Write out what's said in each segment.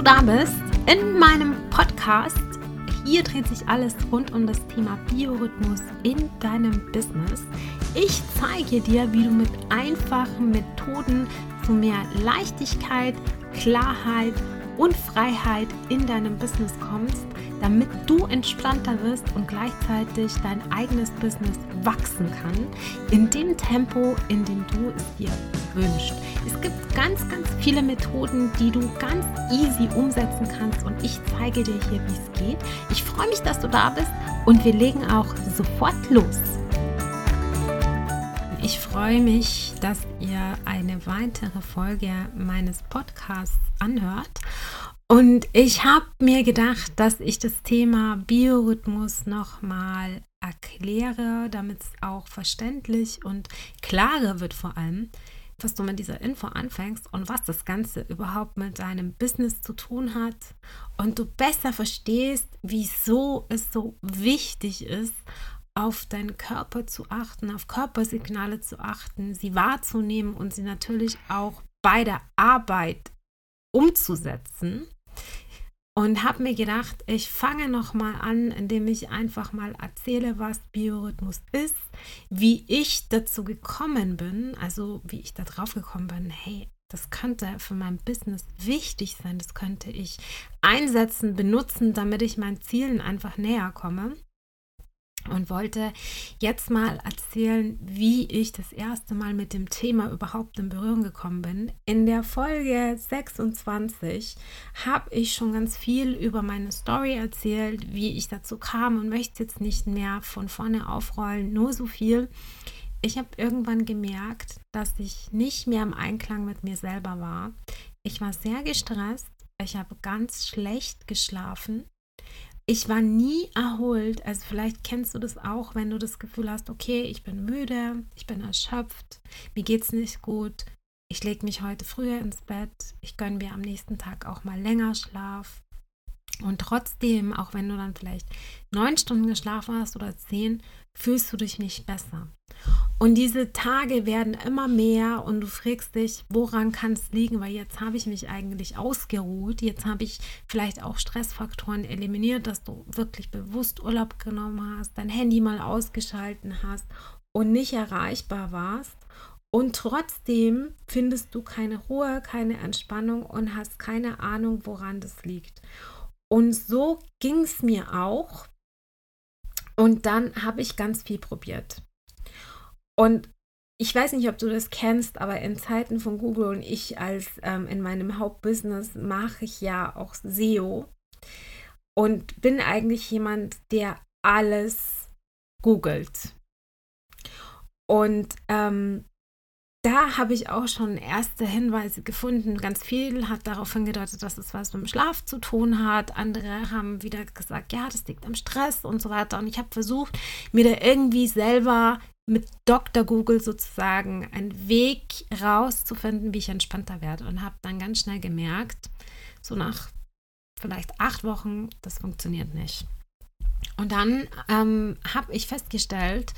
du da bist in meinem Podcast. Hier dreht sich alles rund um das Thema Biorhythmus in deinem Business. Ich zeige dir, wie du mit einfachen Methoden zu mehr Leichtigkeit, Klarheit und Freiheit in deinem Business kommst, damit du entspannter wirst und gleichzeitig dein eigenes Business wachsen kann, in dem Tempo, in dem du es dir wünschst. Es gibt ganz, ganz viele Methoden, die du ganz easy umsetzen kannst und ich zeige dir hier, wie es geht. Ich freue mich, dass du da bist und wir legen auch sofort los. Ich freue mich, dass ihr eine weitere Folge meines Podcasts anhört. Und ich habe mir gedacht, dass ich das Thema Biorhythmus nochmal erkläre, damit es auch verständlich und klarer wird vor allem, was du mit dieser Info anfängst und was das Ganze überhaupt mit deinem Business zu tun hat und du besser verstehst, wieso es so wichtig ist, auf deinen Körper zu achten, auf Körpersignale zu achten, sie wahrzunehmen und sie natürlich auch bei der Arbeit umzusetzen. Und habe mir gedacht, ich fange noch mal an, indem ich einfach mal erzähle, was Biorhythmus ist, wie ich dazu gekommen bin, also wie ich da drauf gekommen bin, hey, das könnte für mein Business wichtig sein, das könnte ich einsetzen, benutzen, damit ich meinen Zielen einfach näher komme und wollte jetzt mal erzählen, wie ich das erste Mal mit dem Thema überhaupt in Berührung gekommen bin. In der Folge 26 habe ich schon ganz viel über meine Story erzählt, wie ich dazu kam und möchte jetzt nicht mehr von vorne aufrollen, nur so viel. Ich habe irgendwann gemerkt, dass ich nicht mehr im Einklang mit mir selber war. Ich war sehr gestresst, ich habe ganz schlecht geschlafen ich war nie erholt. Also vielleicht kennst du das auch, wenn du das Gefühl hast, okay, ich bin müde, ich bin erschöpft, mir geht es nicht gut, ich lege mich heute früher ins Bett, ich gönne mir am nächsten Tag auch mal länger Schlaf. Und trotzdem, auch wenn du dann vielleicht neun Stunden geschlafen hast oder zehn, fühlst du dich nicht besser. Und diese Tage werden immer mehr und du fragst dich, woran kann es liegen, weil jetzt habe ich mich eigentlich ausgeruht, jetzt habe ich vielleicht auch Stressfaktoren eliminiert, dass du wirklich bewusst Urlaub genommen hast, dein Handy mal ausgeschalten hast und nicht erreichbar warst. Und trotzdem findest du keine Ruhe, keine Entspannung und hast keine Ahnung, woran das liegt. Und so ging es mir auch. Und dann habe ich ganz viel probiert. Und ich weiß nicht, ob du das kennst, aber in Zeiten von Google und ich als ähm, in meinem Hauptbusiness mache ich ja auch SEO und bin eigentlich jemand, der alles googelt. Und ähm, da habe ich auch schon erste Hinweise gefunden. Ganz viel hat darauf hingedeutet, dass es was mit dem Schlaf zu tun hat. Andere haben wieder gesagt, ja, das liegt am Stress und so weiter. Und ich habe versucht, mir da irgendwie selber mit Dr. Google sozusagen einen Weg rauszufinden, wie ich entspannter werde. Und habe dann ganz schnell gemerkt, so nach vielleicht acht Wochen, das funktioniert nicht. Und dann ähm, habe ich festgestellt,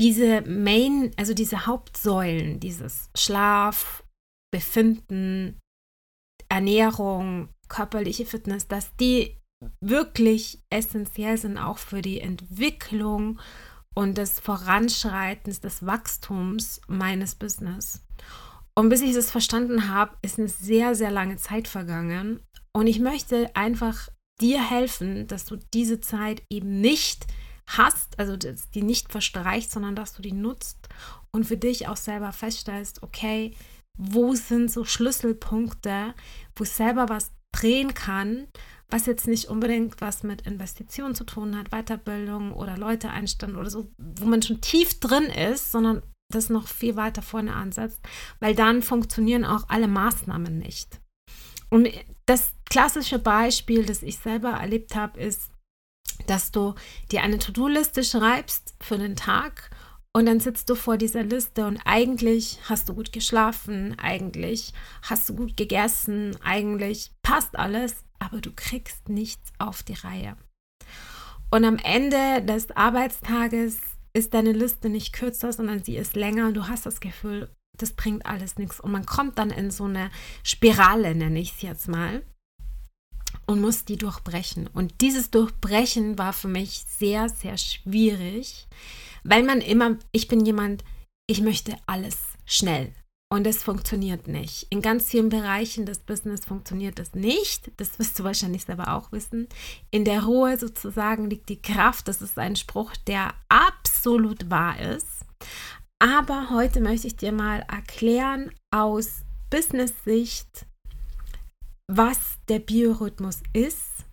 diese Main, also diese Hauptsäulen, dieses Schlaf, Befinden, Ernährung, körperliche Fitness, dass die wirklich essentiell sind auch für die Entwicklung und des Voranschreitens, des Wachstums meines Business. Und bis ich das verstanden habe, ist eine sehr, sehr lange Zeit vergangen. Und ich möchte einfach dir helfen, dass du diese Zeit eben nicht hast, also die nicht verstreicht, sondern dass du die nutzt und für dich auch selber feststellst, okay, wo sind so Schlüsselpunkte, wo ich selber was drehen kann, was jetzt nicht unbedingt was mit Investitionen zu tun hat, Weiterbildung oder Leute einstellen oder so, wo man schon tief drin ist, sondern das noch viel weiter vorne ansetzt, weil dann funktionieren auch alle Maßnahmen nicht. Und das klassische Beispiel, das ich selber erlebt habe, ist, dass du dir eine To-Do-Liste schreibst für den Tag und dann sitzt du vor dieser Liste und eigentlich hast du gut geschlafen, eigentlich hast du gut gegessen, eigentlich passt alles, aber du kriegst nichts auf die Reihe. Und am Ende des Arbeitstages ist deine Liste nicht kürzer, sondern sie ist länger und du hast das Gefühl, das bringt alles nichts. Und man kommt dann in so eine Spirale, nenne ich es jetzt mal. Und muss die durchbrechen. Und dieses Durchbrechen war für mich sehr, sehr schwierig, weil man immer, ich bin jemand, ich möchte alles schnell. Und es funktioniert nicht. In ganz vielen Bereichen des Business funktioniert das nicht. Das wirst du wahrscheinlich selber auch wissen. In der Ruhe sozusagen liegt die Kraft. Das ist ein Spruch, der absolut wahr ist. Aber heute möchte ich dir mal erklären aus Business-Sicht, was der Biorhythmus ist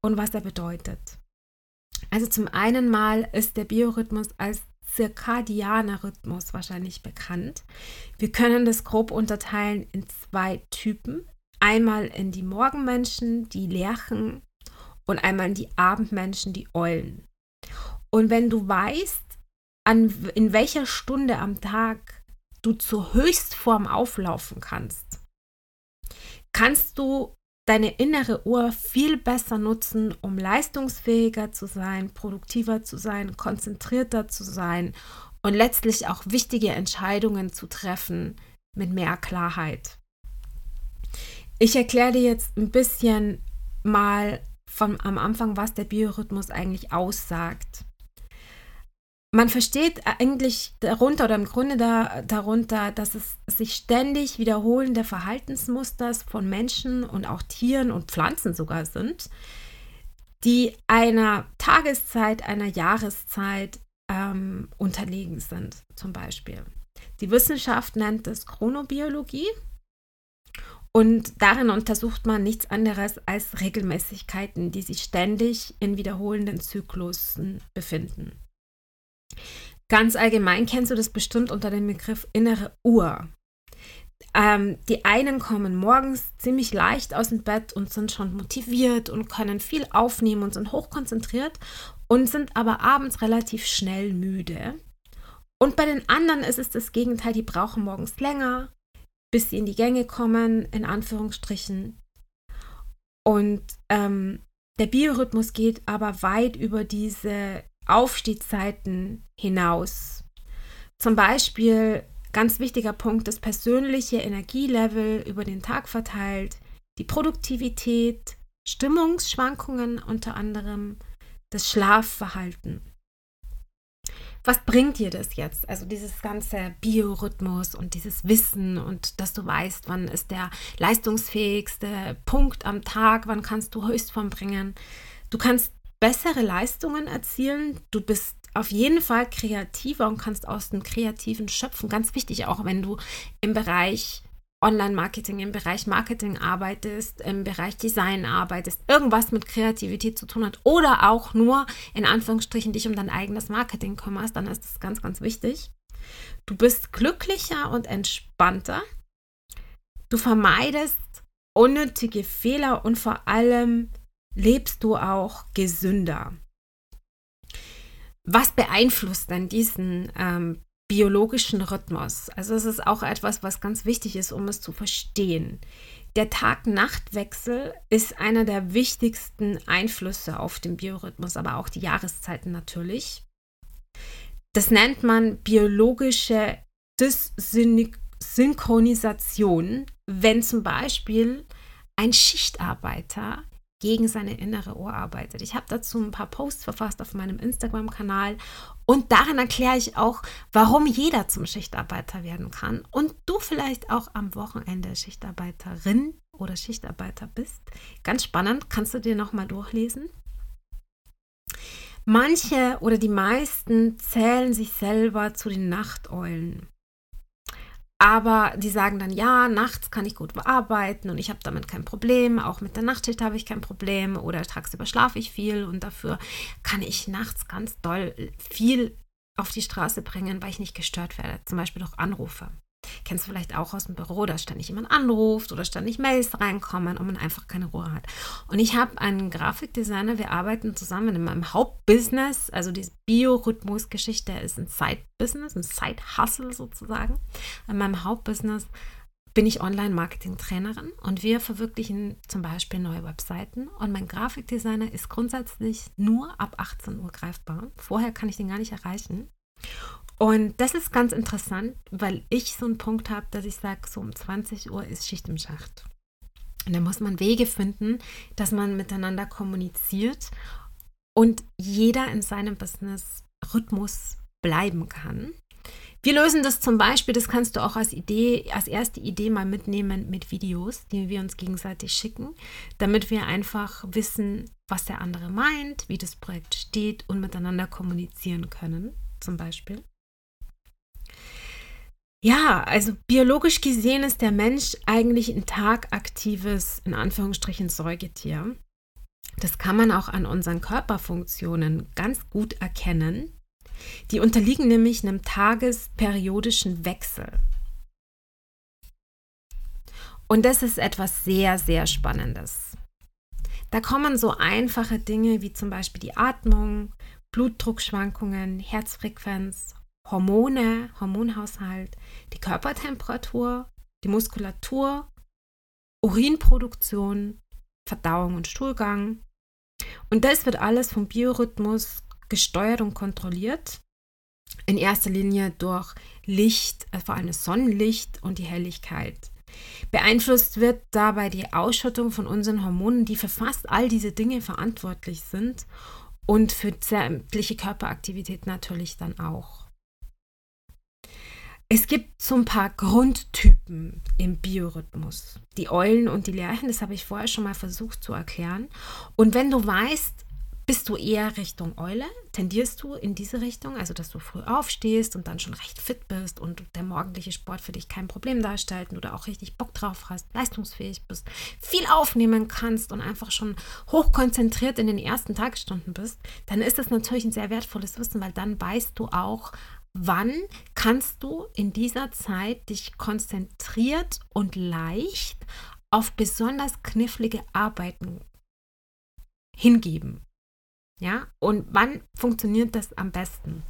und was er bedeutet. Also zum einen mal ist der Biorhythmus als zirkadianer Rhythmus wahrscheinlich bekannt. Wir können das grob unterteilen in zwei Typen. Einmal in die Morgenmenschen, die Lerchen, und einmal in die Abendmenschen, die Eulen. Und wenn du weißt, an, in welcher Stunde am Tag du zur Höchstform auflaufen kannst, kannst du deine innere Uhr viel besser nutzen, um leistungsfähiger zu sein, produktiver zu sein, konzentrierter zu sein und letztlich auch wichtige Entscheidungen zu treffen mit mehr Klarheit. Ich erkläre dir jetzt ein bisschen mal von am Anfang, was der Biorhythmus eigentlich aussagt man versteht eigentlich darunter oder im Grunde da, darunter, dass es sich ständig wiederholende Verhaltensmuster von Menschen und auch Tieren und Pflanzen sogar sind, die einer Tageszeit, einer Jahreszeit ähm, unterlegen sind, zum Beispiel. Die Wissenschaft nennt es Chronobiologie und darin untersucht man nichts anderes als Regelmäßigkeiten, die sich ständig in wiederholenden Zyklusen befinden. Ganz allgemein kennst du das bestimmt unter dem Begriff innere Uhr. Ähm, die einen kommen morgens ziemlich leicht aus dem Bett und sind schon motiviert und können viel aufnehmen und sind hochkonzentriert und sind aber abends relativ schnell müde. Und bei den anderen ist es das Gegenteil, die brauchen morgens länger, bis sie in die Gänge kommen, in Anführungsstrichen. Und ähm, der Biorhythmus geht aber weit über diese Aufstiegszeiten hinaus. Zum Beispiel ganz wichtiger Punkt, das persönliche Energielevel über den Tag verteilt, die Produktivität, Stimmungsschwankungen unter anderem, das Schlafverhalten. Was bringt dir das jetzt? Also dieses ganze Biorhythmus und dieses Wissen und dass du weißt, wann ist der leistungsfähigste Punkt am Tag, wann kannst du Höchstform bringen. Du kannst bessere Leistungen erzielen. Du bist auf jeden Fall kreativer und kannst aus dem Kreativen schöpfen. Ganz wichtig, auch wenn du im Bereich Online-Marketing, im Bereich Marketing arbeitest, im Bereich Design arbeitest, irgendwas mit Kreativität zu tun hat oder auch nur in Anführungsstrichen dich um dein eigenes Marketing kümmerst, dann ist das ganz, ganz wichtig. Du bist glücklicher und entspannter. Du vermeidest unnötige Fehler und vor allem lebst du auch gesünder. Was beeinflusst denn diesen ähm, biologischen Rhythmus? Also es ist auch etwas, was ganz wichtig ist, um es zu verstehen. Der Tag-Nacht-Wechsel ist einer der wichtigsten Einflüsse auf den Biorhythmus, aber auch die Jahreszeiten natürlich. Das nennt man biologische Dysynchronisation, wenn zum Beispiel ein Schichtarbeiter gegen seine innere Uhr arbeitet. Ich habe dazu ein paar Posts verfasst auf meinem Instagram-Kanal und darin erkläre ich auch, warum jeder zum Schichtarbeiter werden kann und du vielleicht auch am Wochenende Schichtarbeiterin oder Schichtarbeiter bist. Ganz spannend, kannst du dir nochmal durchlesen. Manche oder die meisten zählen sich selber zu den Nachteulen. Aber die sagen dann, ja, nachts kann ich gut arbeiten und ich habe damit kein Problem. Auch mit der Nachtschicht habe ich kein Problem oder tagsüber schlafe ich viel und dafür kann ich nachts ganz doll viel auf die Straße bringen, weil ich nicht gestört werde. Zum Beispiel durch Anrufe. Kennst du vielleicht auch aus dem Büro, dass ständig jemand anruft oder ständig Mails reinkommen und man einfach keine Ruhe hat. Und ich habe einen Grafikdesigner, wir arbeiten zusammen in meinem Hauptbusiness, also diese Biorhythmus-Geschichte ist ein Side-Business, ein Side-Hustle sozusagen. In meinem Hauptbusiness bin ich Online-Marketing-Trainerin und wir verwirklichen zum Beispiel neue Webseiten und mein Grafikdesigner ist grundsätzlich nur ab 18 Uhr greifbar. Vorher kann ich den gar nicht erreichen. Und das ist ganz interessant, weil ich so einen Punkt habe, dass ich sage, so um 20 Uhr ist Schicht im Schacht. Und da muss man Wege finden, dass man miteinander kommuniziert und jeder in seinem Business Rhythmus bleiben kann. Wir lösen das zum Beispiel, das kannst du auch als Idee, als erste Idee mal mitnehmen mit Videos, die wir uns gegenseitig schicken, damit wir einfach wissen, was der andere meint, wie das Projekt steht und miteinander kommunizieren können, zum Beispiel. Ja, also biologisch gesehen ist der Mensch eigentlich ein tagaktives, in Anführungsstrichen, Säugetier. Das kann man auch an unseren Körperfunktionen ganz gut erkennen. Die unterliegen nämlich einem tagesperiodischen Wechsel. Und das ist etwas sehr, sehr Spannendes. Da kommen so einfache Dinge wie zum Beispiel die Atmung, Blutdruckschwankungen, Herzfrequenz, Hormone, Hormonhaushalt, die Körpertemperatur, die Muskulatur, Urinproduktion, Verdauung und Stuhlgang. Und das wird alles vom Biorhythmus gesteuert und kontrolliert. In erster Linie durch Licht, äh, vor allem Sonnenlicht und die Helligkeit. Beeinflusst wird dabei die Ausschüttung von unseren Hormonen, die für fast all diese Dinge verantwortlich sind und für sämtliche Körperaktivität natürlich dann auch. Es gibt so ein paar Grundtypen im Biorhythmus. Die Eulen und die Lerchen, das habe ich vorher schon mal versucht zu erklären. Und wenn du weißt, bist du eher Richtung Eule? Tendierst du in diese Richtung, also dass du früh aufstehst und dann schon recht fit bist und der morgendliche Sport für dich kein Problem darstellt und du auch richtig Bock drauf hast, leistungsfähig bist, viel aufnehmen kannst und einfach schon hochkonzentriert in den ersten Tagesstunden bist, dann ist das natürlich ein sehr wertvolles Wissen, weil dann weißt du auch, wann kannst du in dieser Zeit dich konzentriert und leicht auf besonders knifflige Arbeiten hingeben. Ja, und wann funktioniert das am besten?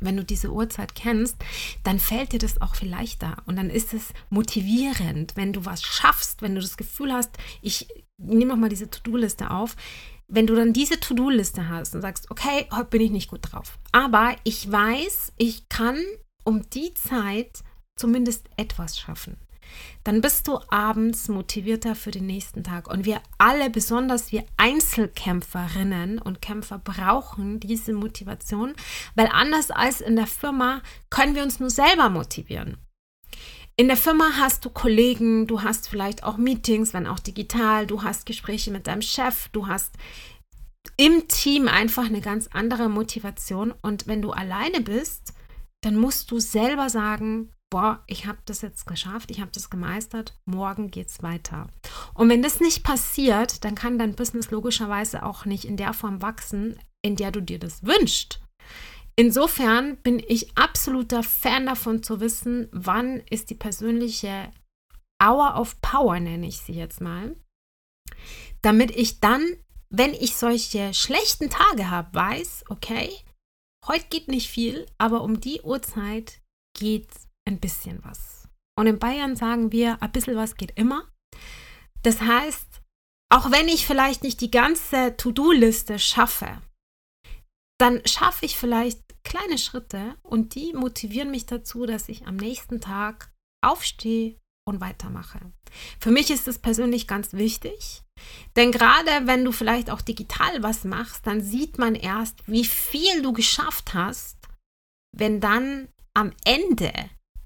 Wenn du diese Uhrzeit kennst, dann fällt dir das auch viel leichter und dann ist es motivierend, wenn du was schaffst, wenn du das Gefühl hast, ich nehme noch mal diese To-Do-Liste auf, wenn du dann diese To-Do-Liste hast und sagst, okay, heute bin ich nicht gut drauf, aber ich weiß, ich kann um die Zeit zumindest etwas schaffen dann bist du abends motivierter für den nächsten Tag. Und wir alle, besonders wir Einzelkämpferinnen und Kämpfer, brauchen diese Motivation, weil anders als in der Firma können wir uns nur selber motivieren. In der Firma hast du Kollegen, du hast vielleicht auch Meetings, wenn auch digital, du hast Gespräche mit deinem Chef, du hast im Team einfach eine ganz andere Motivation. Und wenn du alleine bist, dann musst du selber sagen, boah, ich habe das jetzt geschafft, ich habe das gemeistert, morgen geht es weiter. Und wenn das nicht passiert, dann kann dein Business logischerweise auch nicht in der Form wachsen, in der du dir das wünschst. Insofern bin ich absoluter Fan davon zu wissen, wann ist die persönliche Hour of Power, nenne ich sie jetzt mal, damit ich dann, wenn ich solche schlechten Tage habe, weiß, okay, heute geht nicht viel, aber um die Uhrzeit geht ein bisschen was. Und in Bayern sagen wir, ein bisschen was geht immer. Das heißt, auch wenn ich vielleicht nicht die ganze To-Do-Liste schaffe, dann schaffe ich vielleicht kleine Schritte und die motivieren mich dazu, dass ich am nächsten Tag aufstehe und weitermache. Für mich ist es persönlich ganz wichtig, denn gerade wenn du vielleicht auch digital was machst, dann sieht man erst, wie viel du geschafft hast, wenn dann am Ende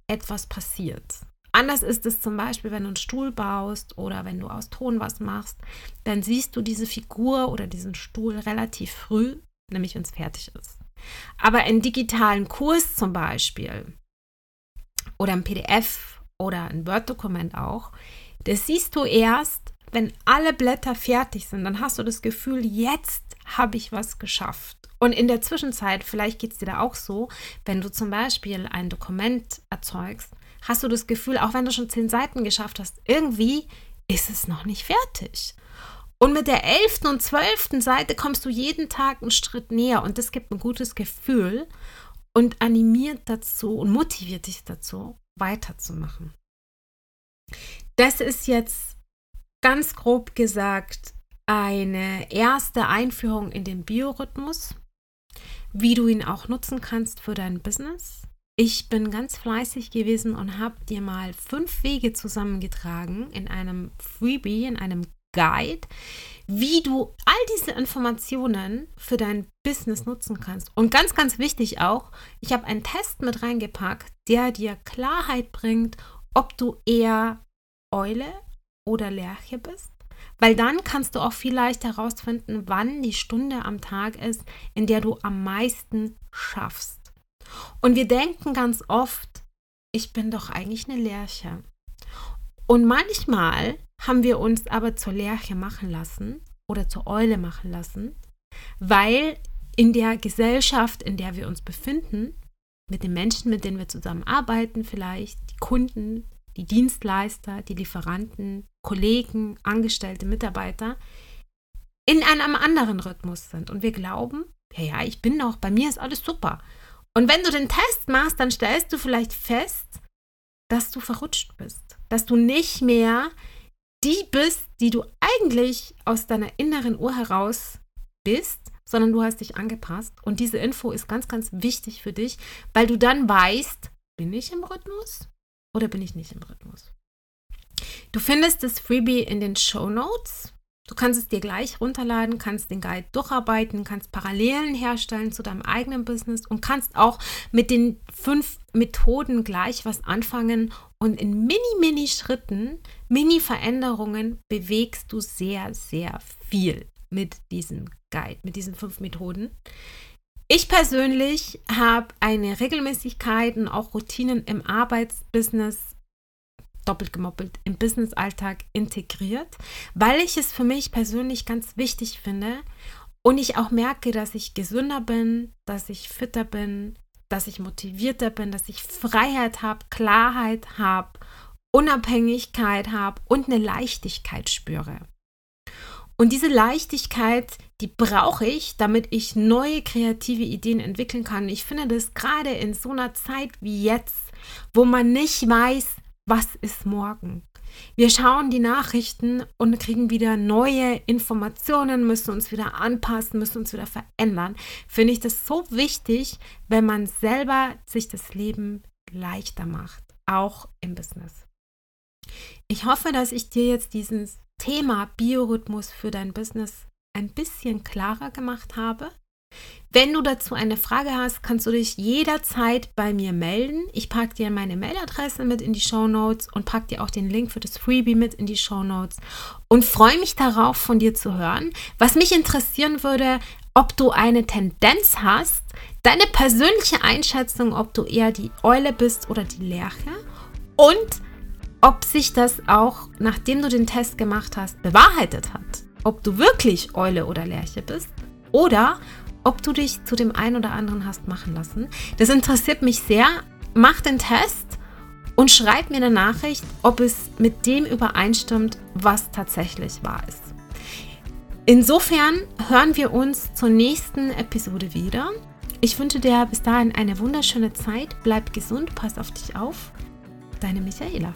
etwas passiert. Anders ist es zum Beispiel, wenn du einen Stuhl baust oder wenn du aus Ton was machst, dann siehst du diese Figur oder diesen Stuhl relativ früh, nämlich wenn es fertig ist. Aber in digitalen Kurs zum Beispiel oder im PDF oder ein Word-Dokument auch, das siehst du erst, wenn alle Blätter fertig sind. Dann hast du das Gefühl, jetzt habe ich was geschafft. Und in der Zwischenzeit, vielleicht geht es dir da auch so, wenn du zum Beispiel ein Dokument erzeugst, hast du das Gefühl, auch wenn du schon zehn Seiten geschafft hast, irgendwie ist es noch nicht fertig. Und mit der elften und zwölften Seite kommst du jeden Tag einen Schritt näher und das gibt ein gutes Gefühl und animiert dazu und motiviert dich dazu, weiterzumachen. Das ist jetzt ganz grob gesagt eine erste Einführung in den Biorhythmus wie du ihn auch nutzen kannst für dein Business. ich bin ganz fleißig gewesen und habe dir mal fünf Wege zusammengetragen in einem Freebie, in einem Guide, wie du all diese Informationen für dein Business nutzen kannst. Und ganz, ganz wichtig auch, ich habe einen Test mit reingepackt, der dir Klarheit bringt, ob du eher Eule oder Lerche bist. Weil dann kannst du auch vielleicht herausfinden, wann die Stunde am Tag ist, in der du am meisten schaffst. Und wir denken ganz oft, ich bin doch eigentlich eine Lerche. Und manchmal haben wir uns aber zur Lerche machen lassen oder zur Eule machen lassen, weil in der Gesellschaft, in der wir uns befinden, mit den Menschen, mit denen wir zusammenarbeiten, vielleicht die Kunden, die Dienstleister, die Lieferanten, Kollegen, Angestellte, Mitarbeiter, in einem anderen Rhythmus sind. Und wir glauben, ja, ja, ich bin doch, bei mir ist alles super. Und wenn du den Test machst, dann stellst du vielleicht fest, dass du verrutscht bist, dass du nicht mehr die bist, die du eigentlich aus deiner inneren Uhr heraus bist, sondern du hast dich angepasst. Und diese Info ist ganz, ganz wichtig für dich, weil du dann weißt, bin ich im Rhythmus oder bin ich nicht im Rhythmus. Du findest das Freebie in den Show Notes. Du kannst es dir gleich runterladen, kannst den Guide durcharbeiten, kannst Parallelen herstellen zu deinem eigenen Business und kannst auch mit den fünf Methoden gleich was anfangen und in mini, mini Schritten, mini Veränderungen bewegst du sehr, sehr viel mit diesem Guide, mit diesen fünf Methoden. Ich persönlich habe eine Regelmäßigkeit und auch Routinen im Arbeitsbusiness doppelt gemoppelt im Business-Alltag integriert, weil ich es für mich persönlich ganz wichtig finde und ich auch merke, dass ich gesünder bin, dass ich fitter bin, dass ich motivierter bin, dass ich Freiheit habe, Klarheit habe, Unabhängigkeit habe und eine Leichtigkeit spüre. Und diese Leichtigkeit, die brauche ich, damit ich neue kreative Ideen entwickeln kann. Ich finde das gerade in so einer Zeit wie jetzt, wo man nicht weiß, was ist morgen? Wir schauen die Nachrichten und kriegen wieder neue Informationen, müssen uns wieder anpassen, müssen uns wieder verändern. Finde ich das so wichtig, wenn man selber sich das Leben leichter macht, auch im Business. Ich hoffe, dass ich dir jetzt dieses Thema Biorhythmus für dein Business ein bisschen klarer gemacht habe. Wenn du dazu eine Frage hast, kannst du dich jederzeit bei mir melden. Ich packe dir meine Mailadresse mit in die Show Notes und packe dir auch den Link für das Freebie mit in die Show Notes und freue mich darauf, von dir zu hören. Was mich interessieren würde, ob du eine Tendenz hast, deine persönliche Einschätzung, ob du eher die Eule bist oder die Lerche und ob sich das auch, nachdem du den Test gemacht hast, bewahrheitet hat. Ob du wirklich Eule oder Lerche bist oder ob du dich zu dem einen oder anderen hast machen lassen. Das interessiert mich sehr. Mach den Test und schreib mir eine Nachricht, ob es mit dem übereinstimmt, was tatsächlich wahr ist. Insofern hören wir uns zur nächsten Episode wieder. Ich wünsche dir bis dahin eine wunderschöne Zeit. Bleib gesund, pass auf dich auf. Deine Michaela.